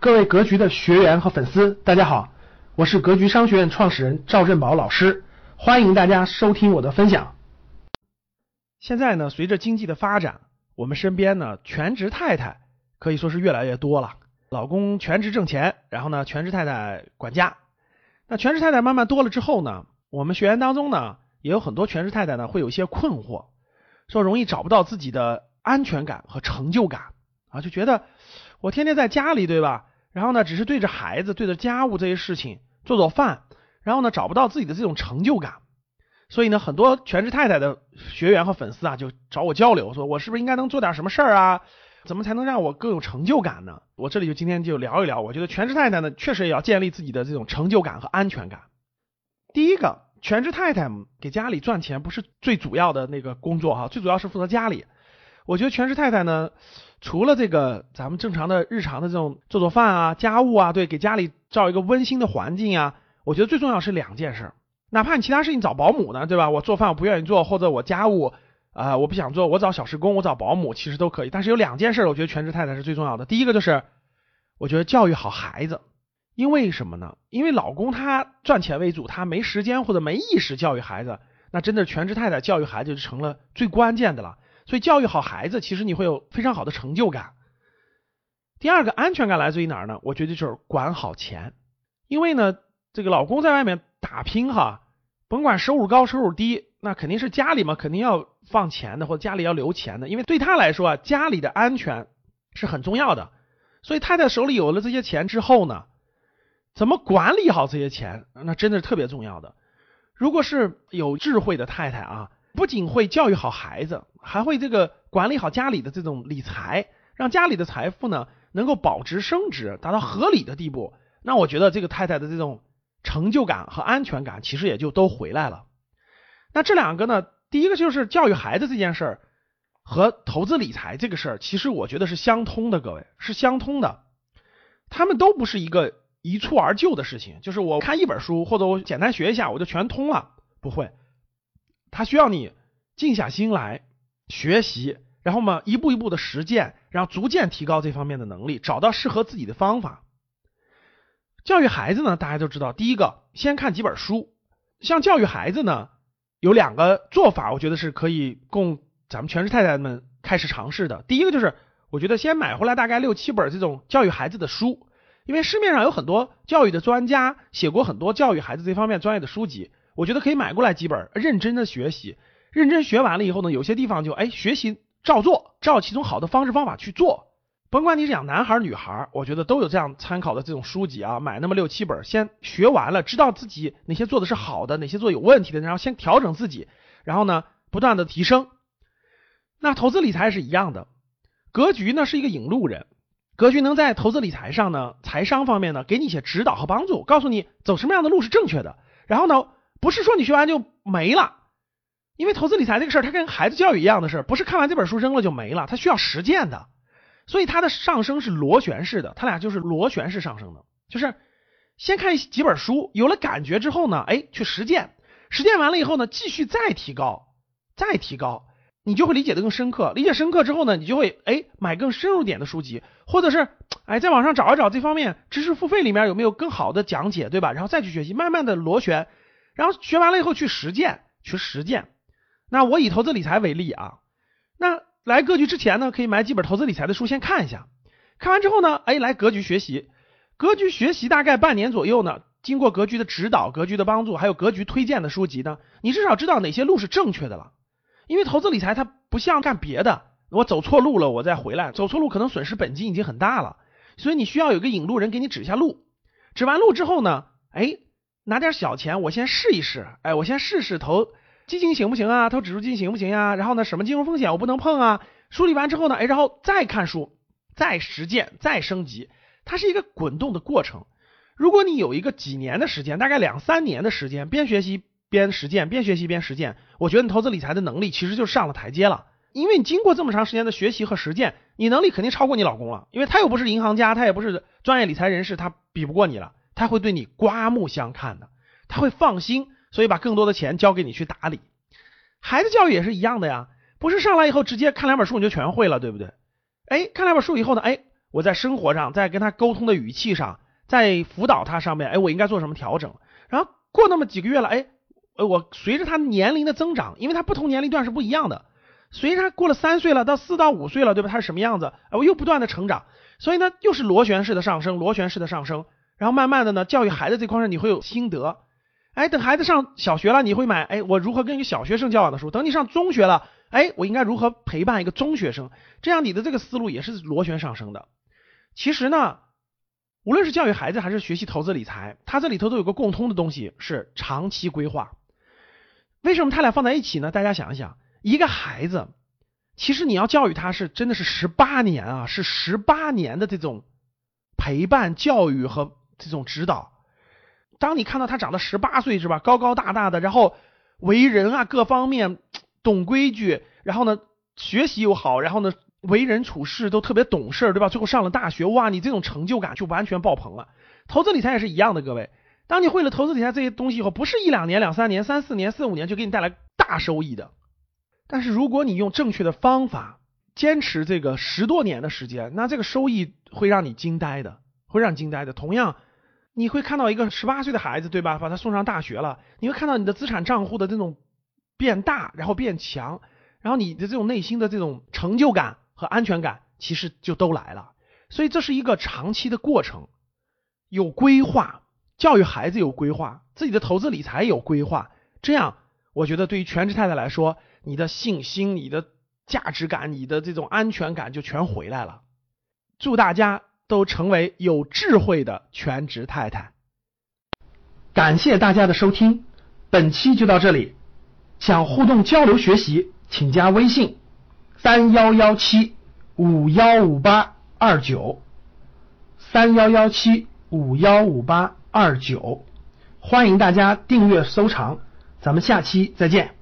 各位格局的学员和粉丝，大家好，我是格局商学院创始人赵振宝老师，欢迎大家收听我的分享。现在呢，随着经济的发展，我们身边呢全职太太可以说是越来越多了。老公全职挣钱，然后呢全职太太管家。那全职太太慢慢多了之后呢，我们学员当中呢也有很多全职太太呢会有一些困惑，说容易找不到自己的安全感和成就感啊，就觉得我天天在家里对吧？然后呢，只是对着孩子、对着家务这些事情做做饭，然后呢，找不到自己的这种成就感，所以呢，很多全职太太的学员和粉丝啊，就找我交流，说我是不是应该能做点什么事儿啊？怎么才能让我更有成就感呢？我这里就今天就聊一聊，我觉得全职太太呢，确实也要建立自己的这种成就感和安全感。第一个，全职太太给家里赚钱不是最主要的那个工作哈，最主要是负责家里。我觉得全职太太呢。除了这个，咱们正常的日常的这种做做饭啊、家务啊，对，给家里造一个温馨的环境啊，我觉得最重要是两件事。哪怕你其他事情找保姆呢，对吧？我做饭我不愿意做，或者我家务啊我不想做，我找小时工，我找保姆其实都可以。但是有两件事，我觉得全职太太是最重要的。第一个就是，我觉得教育好孩子，因为什么呢？因为老公他赚钱为主，他没时间或者没意识教育孩子，那真的全职太太教育孩子就成了最关键的了。所以教育好孩子，其实你会有非常好的成就感。第二个安全感来自于哪儿呢？我觉得就是管好钱，因为呢，这个老公在外面打拼哈，甭管收入高收入低，那肯定是家里嘛，肯定要放钱的，或者家里要留钱的，因为对他来说啊，家里的安全是很重要的。所以太太手里有了这些钱之后呢，怎么管理好这些钱，那真的是特别重要的。如果是有智慧的太太啊。不仅会教育好孩子，还会这个管理好家里的这种理财，让家里的财富呢能够保值升值，达到合理的地步。那我觉得这个太太的这种成就感和安全感，其实也就都回来了。那这两个呢，第一个就是教育孩子这件事儿和投资理财这个事儿，其实我觉得是相通的，各位是相通的。他们都不是一个一蹴而就的事情，就是我看一本书或者我简单学一下我就全通了，不会。他需要你静下心来学习，然后嘛，一步一步的实践，然后逐渐提高这方面的能力，找到适合自己的方法。教育孩子呢，大家都知道，第一个先看几本书。像教育孩子呢，有两个做法，我觉得是可以供咱们全职太太们开始尝试的。第一个就是，我觉得先买回来大概六七本这种教育孩子的书，因为市面上有很多教育的专家写过很多教育孩子这方面专业的书籍。我觉得可以买过来几本，认真的学习，认真学完了以后呢，有些地方就哎学习照做，照其中好的方式方法去做。甭管你是养男孩女孩，我觉得都有这样参考的这种书籍啊，买那么六七本，先学完了，知道自己哪些做的是好的，哪些做有问题的，然后先调整自己，然后呢不断的提升。那投资理财是一样的，格局呢是一个引路人，格局能在投资理财上呢，财商方面呢给你一些指导和帮助，告诉你走什么样的路是正确的，然后呢。不是说你学完就没了，因为投资理财这个事儿，它跟孩子教育一样的事儿，不是看完这本书扔了就没了，它需要实践的，所以它的上升是螺旋式的，它俩就是螺旋式上升的，就是先看几本书，有了感觉之后呢，哎，去实践，实践完了以后呢，继续再提高，再提高，你就会理解的更深刻，理解深刻之后呢，你就会哎买更深入点的书籍，或者是哎在网上找一找这方面知识付费里面有没有更好的讲解，对吧？然后再去学习，慢慢的螺旋。然后学完了以后去实践，去实践。那我以投资理财为例啊，那来格局之前呢，可以买几本投资理财的书先看一下。看完之后呢，哎，来格局学习。格局学习大概半年左右呢，经过格局的指导、格局的帮助，还有格局推荐的书籍呢，你至少知道哪些路是正确的了。因为投资理财它不像干别的，我走错路了我再回来，走错路可能损失本金已经很大了，所以你需要有个引路人给你指一下路。指完路之后呢，哎。拿点小钱，我先试一试。哎，我先试试投基金行不行啊？投指数基金行不行呀？然后呢，什么金融风险我不能碰啊？梳理完之后呢，哎，然后再看书，再实践，再升级，它是一个滚动的过程。如果你有一个几年的时间，大概两三年的时间，边学习边实践，边学习边实践，我觉得你投资理财的能力其实就上了台阶了。因为你经过这么长时间的学习和实践，你能力肯定超过你老公了。因为他又不是银行家，他也不是专业理财人士，他比不过你了。他会对你刮目相看的，他会放心，所以把更多的钱交给你去打理。孩子教育也是一样的呀，不是上来以后直接看两本书你就全会了，对不对？哎，看两本书以后呢，哎，我在生活上，在跟他沟通的语气上，在辅导他上面，哎，我应该做什么调整？然后过那么几个月了，哎，呃，我随着他年龄的增长，因为他不同年龄段是不一样的，随着他过了三岁了，到四到五岁了，对吧？他是什么样子？哎，我又不断的成长，所以呢，又是螺旋式的上升，螺旋式的上升。然后慢慢的呢，教育孩子这块上你会有心得，哎，等孩子上小学了，你会买，哎，我如何跟一个小学生交往的书？等你上中学了，哎，我应该如何陪伴一个中学生？这样你的这个思路也是螺旋上升的。其实呢，无论是教育孩子还是学习投资理财，它这里头都有个共通的东西是长期规划。为什么他俩放在一起呢？大家想一想，一个孩子，其实你要教育他是真的是十八年啊，是十八年的这种陪伴教育和。这种指导，当你看到他长到十八岁是吧，高高大大的，然后为人啊各方面懂规矩，然后呢学习又好，然后呢为人处事都特别懂事儿，对吧？最后上了大学，哇，你这种成就感就完全爆棚了。投资理财也是一样的，各位，当你会了投资理财这些东西以后，不是一两年、两三年、三四年、四五年就给你带来大收益的。但是如果你用正确的方法，坚持这个十多年的时间，那这个收益会让你惊呆的，会让你惊呆的。同样。你会看到一个十八岁的孩子，对吧？把他送上大学了，你会看到你的资产账户的这种变大，然后变强，然后你的这种内心的这种成就感和安全感，其实就都来了。所以这是一个长期的过程，有规划，教育孩子有规划，自己的投资理财有规划，这样我觉得对于全职太太来说，你的信心、你的价值感、你的这种安全感就全回来了。祝大家！都成为有智慧的全职太太。感谢大家的收听，本期就到这里。想互动交流学习，请加微信三幺幺七五幺五八二九三幺幺七五幺五八二九，欢迎大家订阅收藏，咱们下期再见。